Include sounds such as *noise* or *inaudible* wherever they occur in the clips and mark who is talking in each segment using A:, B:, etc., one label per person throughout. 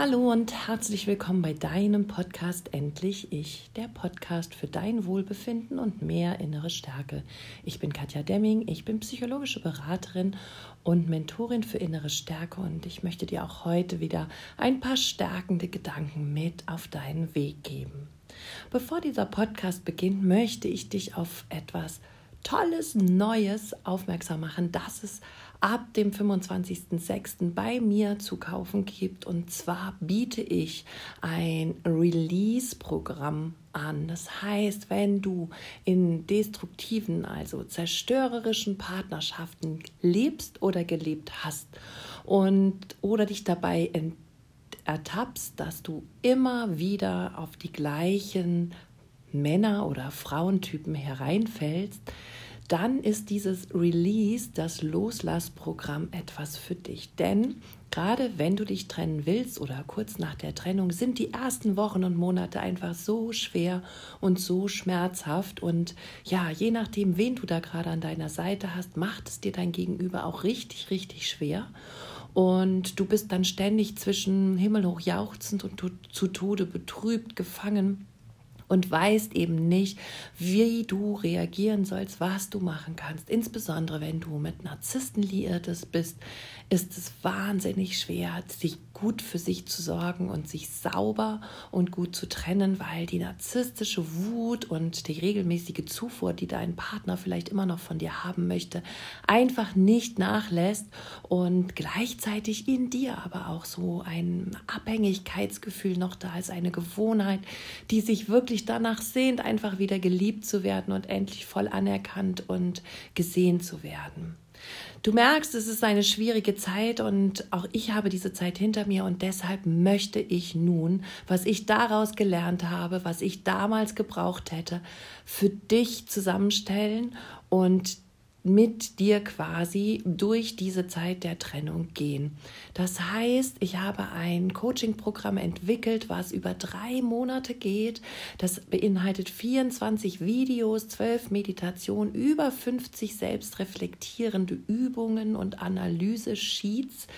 A: Hallo und herzlich willkommen bei deinem Podcast Endlich Ich, der Podcast für dein Wohlbefinden und mehr innere Stärke. Ich bin Katja Demming, ich bin psychologische Beraterin und Mentorin für innere Stärke und ich möchte dir auch heute wieder ein paar stärkende Gedanken mit auf deinen Weg geben. Bevor dieser Podcast beginnt, möchte ich dich auf etwas Tolles, Neues aufmerksam machen, das es ab dem 25.06. bei mir zu kaufen gibt. Und zwar biete ich ein Release-Programm an. Das heißt, wenn du in destruktiven, also zerstörerischen Partnerschaften lebst oder gelebt hast und oder dich dabei ertappst, dass du immer wieder auf die gleichen Männer- oder Frauentypen hereinfällst, dann ist dieses Release, das Loslassprogramm etwas für dich. Denn gerade wenn du dich trennen willst oder kurz nach der Trennung, sind die ersten Wochen und Monate einfach so schwer und so schmerzhaft. Und ja, je nachdem, wen du da gerade an deiner Seite hast, macht es dir dein Gegenüber auch richtig, richtig schwer. Und du bist dann ständig zwischen himmelhoch jauchzend und zu Tode betrübt gefangen und weißt eben nicht, wie du reagieren sollst, was du machen kannst. Insbesondere wenn du mit Narzissten liiertes bist, ist es wahnsinnig schwer, sich gut für sich zu sorgen und sich sauber und gut zu trennen, weil die narzisstische Wut und die regelmäßige Zufuhr, die dein Partner vielleicht immer noch von dir haben möchte, einfach nicht nachlässt und gleichzeitig in dir aber auch so ein Abhängigkeitsgefühl noch da ist, eine Gewohnheit, die sich wirklich danach sehnt, einfach wieder geliebt zu werden und endlich voll anerkannt und gesehen zu werden. Du merkst, es ist eine schwierige Zeit und auch ich habe diese Zeit hinter mir und deshalb möchte ich nun, was ich daraus gelernt habe, was ich damals gebraucht hätte, für dich zusammenstellen und mit dir quasi durch diese Zeit der Trennung gehen. Das heißt, ich habe ein Coaching-Programm entwickelt, was über drei Monate geht. Das beinhaltet 24 Videos, 12 Meditationen, über 50 selbstreflektierende Übungen und Analyse-Sheets.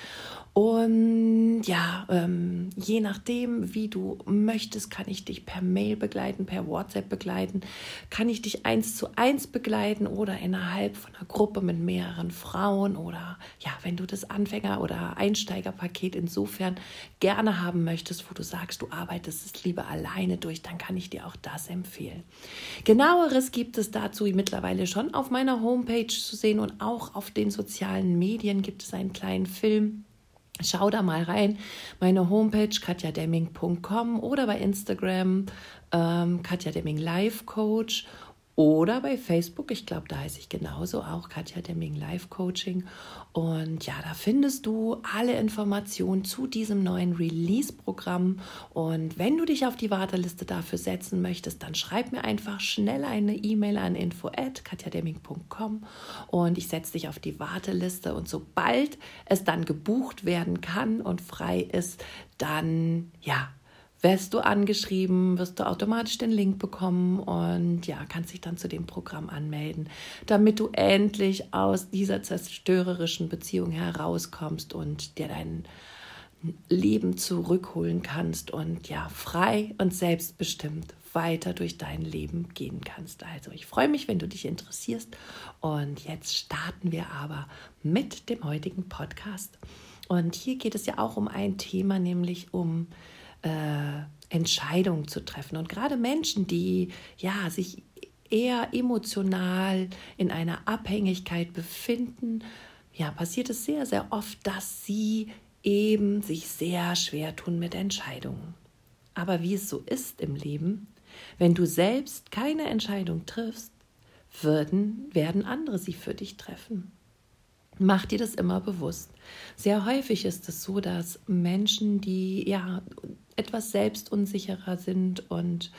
A: Und ja, ähm, je nachdem, wie du möchtest, kann ich dich per Mail begleiten, per WhatsApp begleiten, kann ich dich eins zu eins begleiten oder innerhalb von einer Gruppe mit mehreren Frauen oder ja, wenn du das Anfänger- oder Einsteigerpaket insofern gerne haben möchtest, wo du sagst, du arbeitest es lieber alleine durch, dann kann ich dir auch das empfehlen. Genaueres gibt es dazu mittlerweile schon auf meiner Homepage zu sehen und auch auf den sozialen Medien gibt es einen kleinen Film Schau da mal rein. Meine Homepage katjademming.com oder bei Instagram ähm, Katja Demming Life Coach oder bei Facebook, ich glaube, da heiße ich genauso auch Katja Demming Life Coaching. Und ja, da findest du alle Informationen zu diesem neuen Release-Programm. Und wenn du dich auf die Warteliste dafür setzen möchtest, dann schreib mir einfach schnell eine E-Mail an info@katjademming.com und ich setze dich auf die Warteliste. Und sobald es dann gebucht werden kann und frei ist, dann ja, wirst du angeschrieben, wirst du automatisch den Link bekommen und ja, kannst dich dann zu dem Programm anmelden, damit du endlich aus dieser zerstörerischen Beziehung herauskommst und dir dein Leben zurückholen kannst und ja, frei und selbstbestimmt weiter durch dein Leben gehen kannst. Also ich freue mich, wenn du dich interessierst und jetzt starten wir aber mit dem heutigen Podcast. Und hier geht es ja auch um ein Thema, nämlich um äh, Entscheidungen zu treffen. Und gerade Menschen, die ja sich eher emotional in einer Abhängigkeit befinden, ja, passiert es sehr, sehr oft, dass sie eben sich sehr schwer tun mit Entscheidungen. Aber wie es so ist im Leben, wenn du selbst keine Entscheidung triffst, würden, werden andere sie für dich treffen. Mach dir das immer bewusst. Sehr häufig ist es so, dass Menschen, die ja etwas selbstunsicherer sind und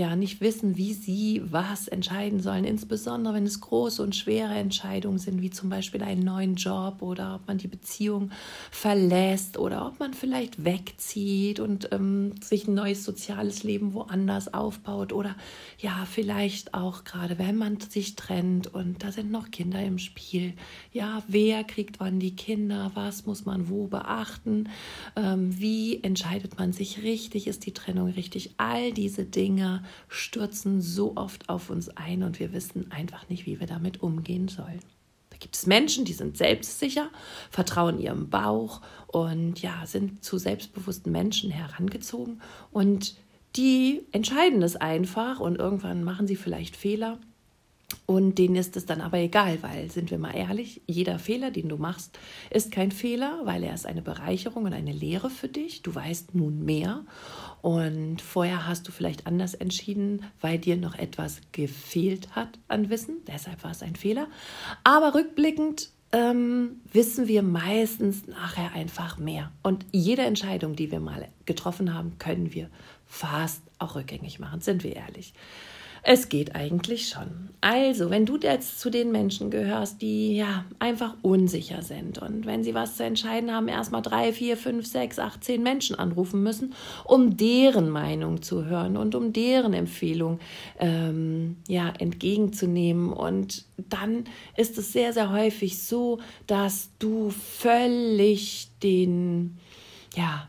A: ja nicht wissen, wie sie was entscheiden sollen, insbesondere wenn es große und schwere Entscheidungen sind, wie zum Beispiel einen neuen Job oder ob man die Beziehung verlässt oder ob man vielleicht wegzieht und ähm, sich ein neues soziales Leben woanders aufbaut oder ja vielleicht auch gerade wenn man sich trennt und da sind noch Kinder im Spiel, ja wer kriegt wann die Kinder, was muss man wo beachten, ähm, wie entscheidet man sich richtig, ist die Trennung richtig. All diese Dinge stürzen so oft auf uns ein und wir wissen einfach nicht, wie wir damit umgehen sollen. Da gibt es Menschen, die sind selbstsicher, vertrauen ihrem Bauch und ja, sind zu selbstbewussten Menschen herangezogen und die entscheiden es einfach und irgendwann machen sie vielleicht Fehler und denen ist es dann aber egal, weil, sind wir mal ehrlich, jeder Fehler, den du machst, ist kein Fehler, weil er ist eine Bereicherung und eine Lehre für dich. Du weißt nun mehr. Und vorher hast du vielleicht anders entschieden, weil dir noch etwas gefehlt hat an Wissen. Deshalb war es ein Fehler. Aber rückblickend ähm, wissen wir meistens nachher einfach mehr. Und jede Entscheidung, die wir mal getroffen haben, können wir fast auch rückgängig machen, sind wir ehrlich. Es geht eigentlich schon. Also, wenn du jetzt zu den Menschen gehörst, die ja einfach unsicher sind und wenn sie was zu entscheiden haben, erstmal drei, vier, fünf, sechs, acht, zehn Menschen anrufen müssen, um deren Meinung zu hören und um deren Empfehlung ähm, ja, entgegenzunehmen. Und dann ist es sehr, sehr häufig so, dass du völlig den, ja,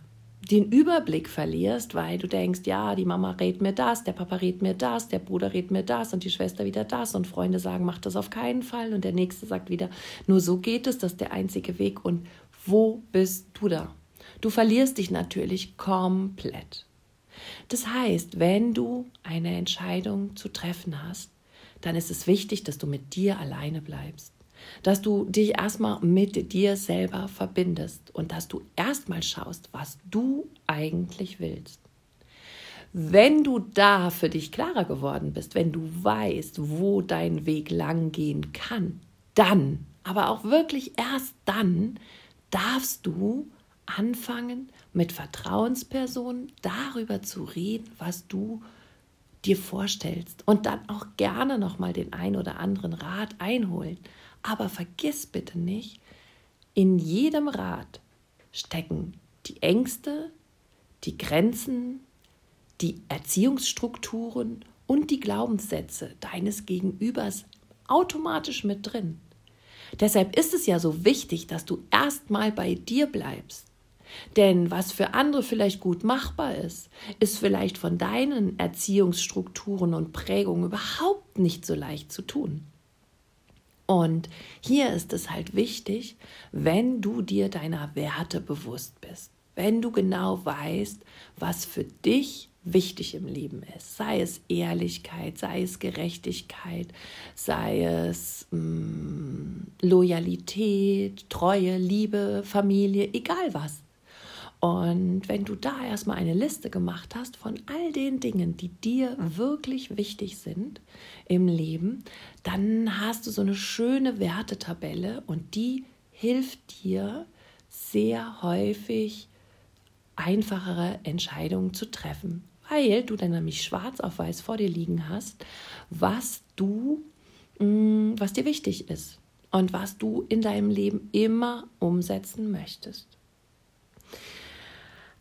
A: den Überblick verlierst, weil du denkst, ja, die Mama rät mir das, der Papa rät mir das, der Bruder rät mir das und die Schwester wieder das und Freunde sagen, mach das auf keinen Fall und der nächste sagt wieder, nur so geht es, das ist der einzige Weg und wo bist du da? Du verlierst dich natürlich komplett. Das heißt, wenn du eine Entscheidung zu treffen hast, dann ist es wichtig, dass du mit dir alleine bleibst dass du dich erstmal mit dir selber verbindest und dass du erstmal schaust, was du eigentlich willst. Wenn du da für dich klarer geworden bist, wenn du weißt, wo dein Weg lang gehen kann, dann, aber auch wirklich erst dann, darfst du anfangen, mit Vertrauenspersonen darüber zu reden, was du dir vorstellst und dann auch gerne noch mal den ein oder anderen Rat einholen. Aber vergiss bitte nicht, in jedem Rat stecken die Ängste, die Grenzen, die Erziehungsstrukturen und die Glaubenssätze deines Gegenübers automatisch mit drin. Deshalb ist es ja so wichtig, dass du erstmal bei dir bleibst. Denn was für andere vielleicht gut machbar ist, ist vielleicht von deinen Erziehungsstrukturen und Prägungen überhaupt nicht so leicht zu tun. Und hier ist es halt wichtig, wenn du dir deiner Werte bewusst bist, wenn du genau weißt, was für dich wichtig im Leben ist, sei es Ehrlichkeit, sei es Gerechtigkeit, sei es mh, mm, Loyalität, Treue, Liebe, Familie, egal was. Und wenn du da erstmal eine Liste gemacht hast von all den Dingen, die dir wirklich wichtig sind im Leben, dann hast du so eine schöne Wertetabelle und die hilft dir sehr häufig einfachere Entscheidungen zu treffen, weil du dann nämlich schwarz auf weiß vor dir liegen hast, was du, mm, was dir wichtig ist und was du in deinem Leben immer umsetzen möchtest.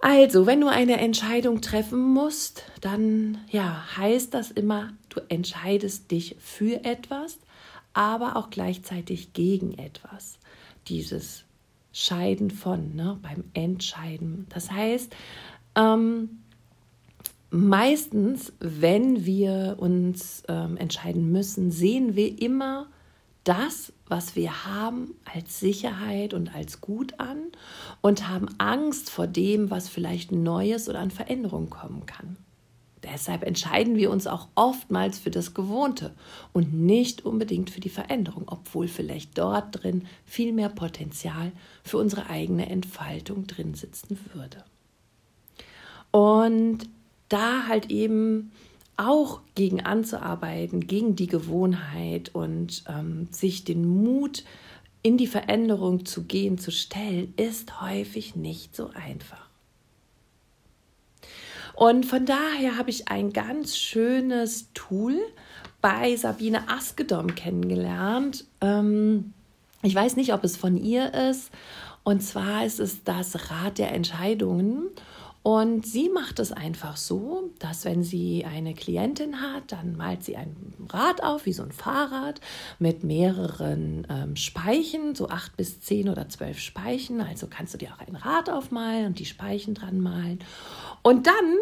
A: Also, wenn du eine Entscheidung treffen musst, dann ja, heißt das immer, du entscheidest dich für etwas, aber auch gleichzeitig gegen etwas. Dieses Scheiden von, ne, beim Entscheiden. Das heißt, ähm, meistens, wenn wir uns ähm, entscheiden müssen, sehen wir immer das, was wir haben, als Sicherheit und als Gut an und haben Angst vor dem, was vielleicht Neues oder an Veränderung kommen kann. Deshalb entscheiden wir uns auch oftmals für das Gewohnte und nicht unbedingt für die Veränderung, obwohl vielleicht dort drin viel mehr Potenzial für unsere eigene Entfaltung drin sitzen würde. Und da halt eben auch gegen anzuarbeiten, gegen die Gewohnheit und ähm, sich den Mut in die Veränderung zu gehen, zu stellen, ist häufig nicht so einfach. Und von daher habe ich ein ganz schönes Tool bei Sabine Askedom kennengelernt. Ähm, ich weiß nicht, ob es von ihr ist. Und zwar ist es das Rad der Entscheidungen. Und sie macht es einfach so, dass wenn sie eine Klientin hat, dann malt sie ein Rad auf, wie so ein Fahrrad, mit mehreren ähm, Speichen, so acht bis zehn oder zwölf Speichen. Also kannst du dir auch ein Rad aufmalen und die Speichen dran malen. Und dann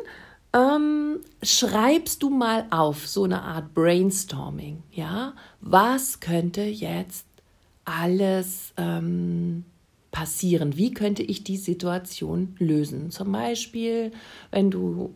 A: ähm, schreibst du mal auf, so eine Art Brainstorming, ja? Was könnte jetzt alles ähm, passieren? Wie könnte ich die Situation lösen? Zum Beispiel, wenn du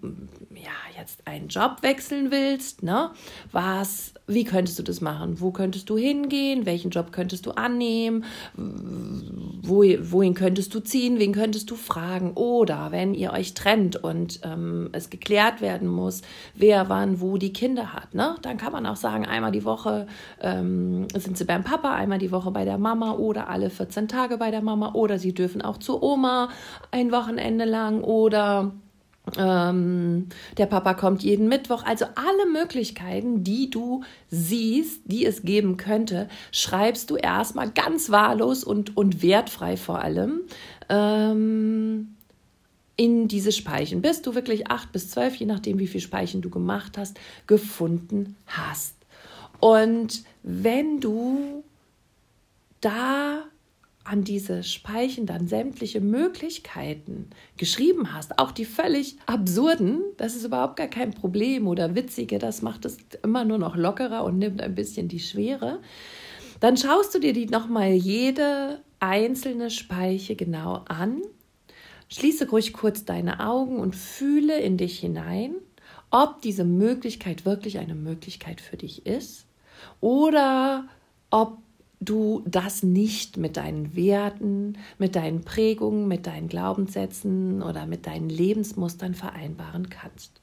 A: ja jetzt einen Job wechseln willst, ne? Was, wie könntest du das machen? Wo könntest du hingehen? Welchen Job könntest du annehmen? Wo, wohin könntest du ziehen? Wen könntest du fragen? Oder wenn ihr euch trennt und ähm, es geklärt werden muss, wer wann wo die Kinder hat, ne? Dann kann man auch sagen, einmal die Woche ähm, sind sie beim Papa, einmal die Woche bei der Mama oder alle 14 Tage bei der Mama oder sie dürfen auch zur Oma ein Wochenende lang oder ähm, der Papa kommt jeden Mittwoch. Also alle Möglichkeiten, die du siehst, die es geben könnte, schreibst du erstmal ganz wahllos und, und wertfrei vor allem. Ähm, in diese Speichen, bis du wirklich acht bis zwölf, je nachdem, wie viele Speichen du gemacht hast, gefunden hast. Und wenn du da an diese Speichen dann sämtliche Möglichkeiten geschrieben hast, auch die völlig absurden, das ist überhaupt gar kein Problem oder witzige, das macht es immer nur noch lockerer und nimmt ein bisschen die Schwere, dann schaust du dir die nochmal jede einzelne Speiche genau an, schließe ruhig kurz deine Augen und fühle in dich hinein, ob diese Möglichkeit wirklich eine Möglichkeit für dich ist oder ob du das nicht mit deinen Werten, mit deinen Prägungen, mit deinen Glaubenssätzen oder mit deinen Lebensmustern vereinbaren kannst.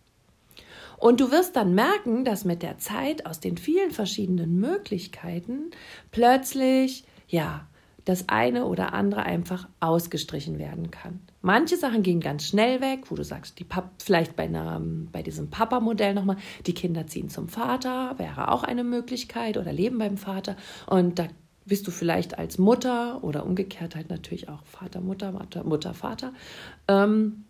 A: Und du wirst dann merken, dass mit der Zeit aus den vielen verschiedenen Möglichkeiten plötzlich, ja, das eine oder andere einfach ausgestrichen werden kann. Manche Sachen gehen ganz schnell weg, wo du sagst, die Pap vielleicht bei, einer, bei diesem Papa-Modell nochmal, die Kinder ziehen zum Vater, wäre auch eine Möglichkeit oder leben beim Vater. Und da bist du vielleicht als Mutter oder umgekehrt halt natürlich auch Vater, Mutter, Mutter, Vater, ähm,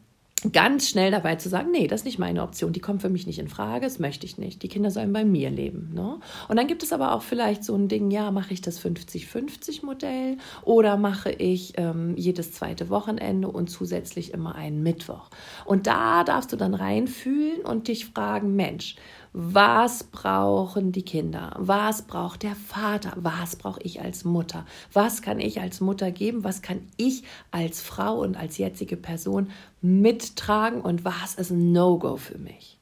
A: ganz schnell dabei zu sagen, nee, das ist nicht meine Option, die kommt für mich nicht in Frage, das möchte ich nicht. Die Kinder sollen bei mir leben. Ne? Und dann gibt es aber auch vielleicht so ein Ding, ja, mache ich das 50-50-Modell oder mache ich ähm, jedes zweite Wochenende und zusätzlich immer einen Mittwoch. Und da darfst du dann reinfühlen und dich fragen, Mensch, was brauchen die Kinder? Was braucht der Vater? Was brauche ich als Mutter? Was kann ich als Mutter geben? Was kann ich als Frau und als jetzige Person mittragen? Und was ist ein No-Go für mich?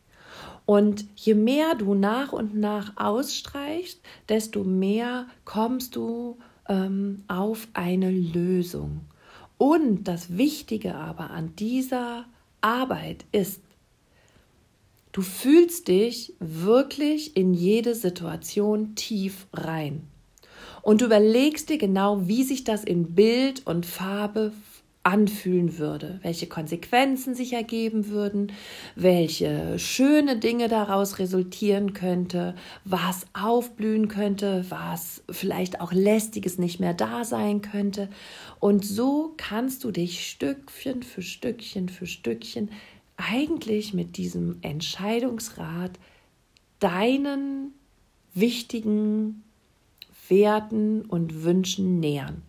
A: Und je mehr du nach und nach ausstreichst, desto mehr kommst du ähm, auf eine Lösung. Und das Wichtige aber an dieser Arbeit ist, Du fühlst dich wirklich in jede Situation tief rein. Und du überlegst dir genau, wie sich das in Bild und Farbe anfühlen würde, welche Konsequenzen sich ergeben würden, welche schöne Dinge daraus resultieren könnte, was aufblühen könnte, was vielleicht auch lästiges nicht mehr da sein könnte. Und so kannst du dich Stückchen für Stückchen für Stückchen eigentlich mit diesem Entscheidungsrat deinen wichtigen Werten und Wünschen nähern.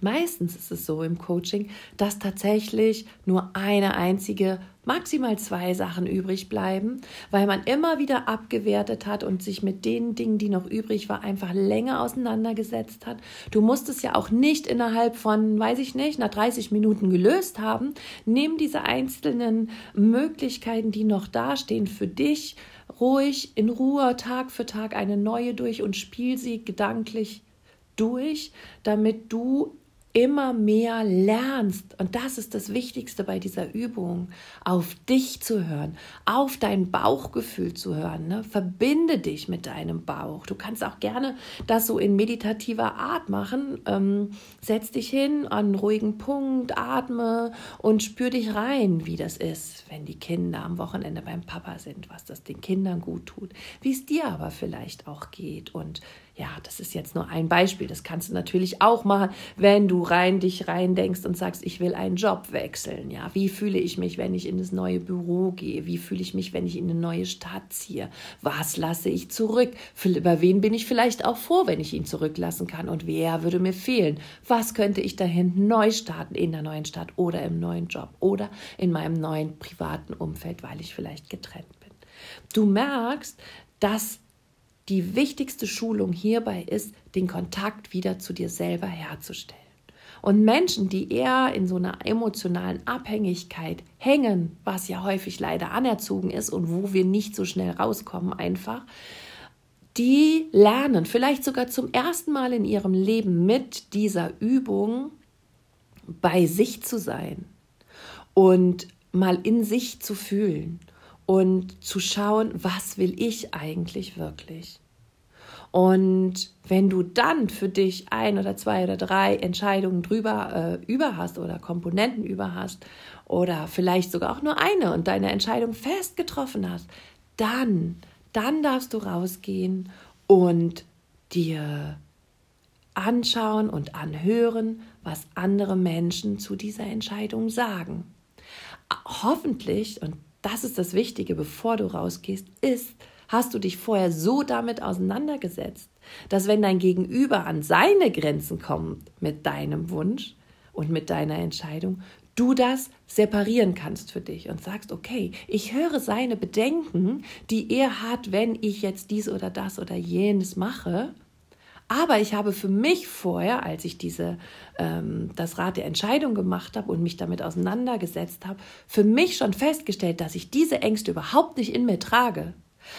A: Meistens ist es so im Coaching, dass tatsächlich nur eine einzige, maximal zwei Sachen übrig bleiben, weil man immer wieder abgewertet hat und sich mit den Dingen, die noch übrig war, einfach länger auseinandergesetzt hat. Du musst es ja auch nicht innerhalb von, weiß ich nicht, nach 30 Minuten gelöst haben. Nimm diese einzelnen Möglichkeiten, die noch dastehen, für dich ruhig in Ruhe Tag für Tag eine neue durch und spiel sie gedanklich durch, damit du immer mehr lernst, und das ist das Wichtigste bei dieser Übung, auf dich zu hören, auf dein Bauchgefühl zu hören. Ne? Verbinde dich mit deinem Bauch. Du kannst auch gerne das so in meditativer Art machen. Ähm, setz dich hin an einen ruhigen Punkt, atme und spür dich rein, wie das ist, wenn die Kinder am Wochenende beim Papa sind, was das den Kindern gut tut, wie es dir aber vielleicht auch geht und Ja, das ist jetzt nur ein Beispiel. Das kannst du natürlich auch machen, wenn du rein dich rein denkst und sagst, ich will einen Job wechseln. Ja, wie fühle ich mich, wenn ich in das neue Büro gehe? Wie fühle ich mich, wenn ich in eine neue Stadt ziehe? Was lasse ich zurück? Über wen bin ich vielleicht auch froh, wenn ich ihn zurücklassen kann? Und wer würde mir fehlen? Was könnte ich dahin neu starten in der neuen Stadt oder im neuen Job oder in meinem neuen privaten Umfeld, weil ich vielleicht getrennt bin? Du merkst, dass die wichtigste Schulung hierbei ist, den Kontakt wieder zu dir selber herzustellen. Und Menschen, die eher in so einer emotionalen Abhängigkeit hängen, was ja häufig leider anerzogen ist und wo wir nicht so schnell rauskommen einfach, die lernen vielleicht sogar zum ersten Mal in ihrem Leben mit dieser Übung bei sich zu sein und mal in sich zu fühlen und zu schauen, was will ich eigentlich wirklich. Und wenn du dann für dich ein oder zwei oder drei Entscheidungen drüber äh, über hast oder Komponenten über hast oder vielleicht sogar auch nur eine und deine Entscheidung fest getroffen hast, dann, dann darfst du rausgehen und dir anschauen und anhören, was andere Menschen zu dieser Entscheidung sagen. Hoffentlich, und das ist das Wichtige, bevor du rausgehst, ist, hast du dich vorher so damit auseinandergesetzt, dass wenn dein Gegenüber an seine Grenzen kommt mit deinem Wunsch und mit deiner Entscheidung, du das separieren kannst für dich und sagst, okay, ich höre seine Bedenken, die er hat, wenn ich jetzt dies oder das oder jenes mache aber ich habe für mich vorher, als ich diese, ähm, das Rad der Entscheidung gemacht habe und mich damit auseinandergesetzt habe, für mich schon festgestellt, dass ich diese Ängste überhaupt nicht in mir trage.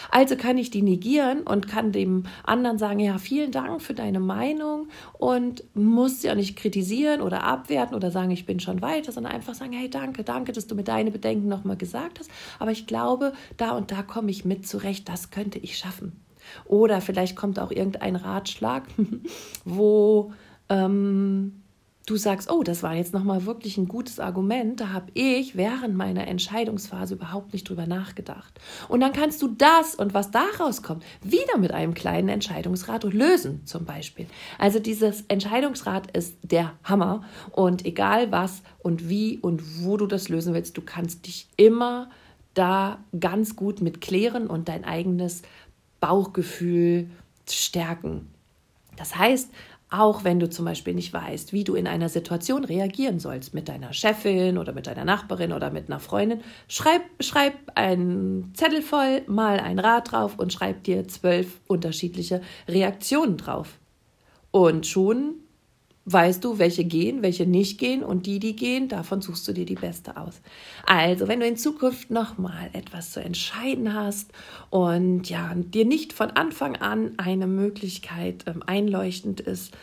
A: Also kann ich die negieren und kann dem anderen sagen, ja, vielen Dank für deine Meinung und muss ja nicht kritisieren oder abwerten oder sagen, ich bin schon weiter, sondern einfach sagen, hey, danke, danke, dass du mir deine Bedenken nochmal gesagt hast. Aber ich glaube, da und da komme ich mit zurecht, das könnte ich schaffen. Oder vielleicht kommt auch irgendein Ratschlag, *laughs* wo ähm, du sagst, oh, das war jetzt nochmal wirklich ein gutes Argument, da habe ich während meiner Entscheidungsphase überhaupt nicht drüber nachgedacht. Und dann kannst du das und was daraus kommt, wieder mit einem kleinen Entscheidungsrat lösen, zum Beispiel. Also dieses Entscheidungsrad ist der Hammer und egal was und wie und wo du das lösen willst, du kannst dich immer da ganz gut mit klären und dein eigenes Bauchgefühl stärken. Das heißt, auch wenn du zum Beispiel nicht weißt, wie du in einer Situation reagieren sollst mit deiner Chefin oder mit deiner Nachbarin oder mit einer Freundin, schreib, schreib einen Zettel voll, mal ein Rad drauf und schreib dir zwölf unterschiedliche Reaktionen drauf. Und schon weißt du, welche gehen, welche nicht gehen und die, die gehen, davon suchst du dir die beste aus. Also, wenn du in Zukunft nochmal etwas zu entscheiden hast und ja, dir nicht von Anfang an eine Möglichkeit ähm, einleuchtend ist,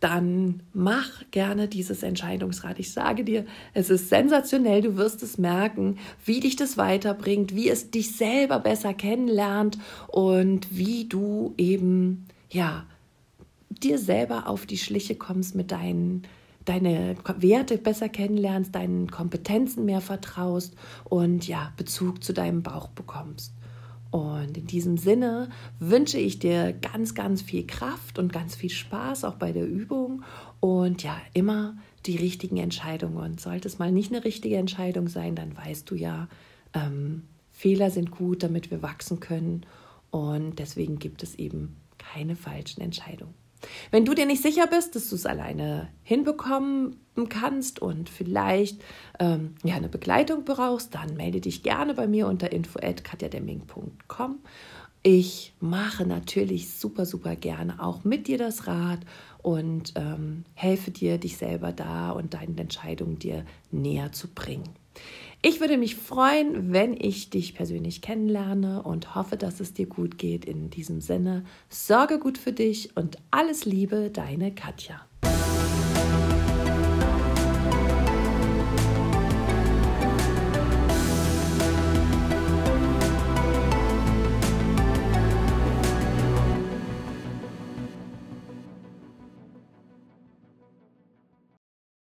A: dann mach gerne dieses Entscheidungsrad. Ich sage dir, es ist sensationell, du wirst es merken, wie dich das weiterbringt, wie es dich selber besser kennenlernt und wie du eben, ja, dir selber auf die Schliche kommst mit deinen deine Werte besser kennenlernst, deinen Kompetenzen mehr vertraust und ja, Bezug zu deinem Bauch bekommst. Und in diesem Sinne wünsche ich dir ganz, ganz viel Kraft und ganz viel Spaß auch bei der Übung und ja, immer die richtigen Entscheidungen. Und sollte es mal nicht eine richtige Entscheidung sein, dann weißt du ja, ähm, Fehler sind gut, damit wir wachsen können. Und deswegen gibt es eben keine falschen Entscheidungen. Wenn du dir nicht sicher bist, dass du es alleine hinbekommen kannst und vielleicht ähm, ja, eine Begleitung brauchst, dann melde dich gerne bei mir unter info.katjademming.com. Ich mache natürlich super, super gerne auch mit dir das Rad und ähm, helfe dir, dich selber da und deinen Entscheidungen dir näher zu bringen. Ich würde mich freuen, wenn ich dich persönlich kennenlerne und hoffe, dass es dir gut geht. In diesem Sinne, sorge gut für dich und alles Liebe, deine Katja.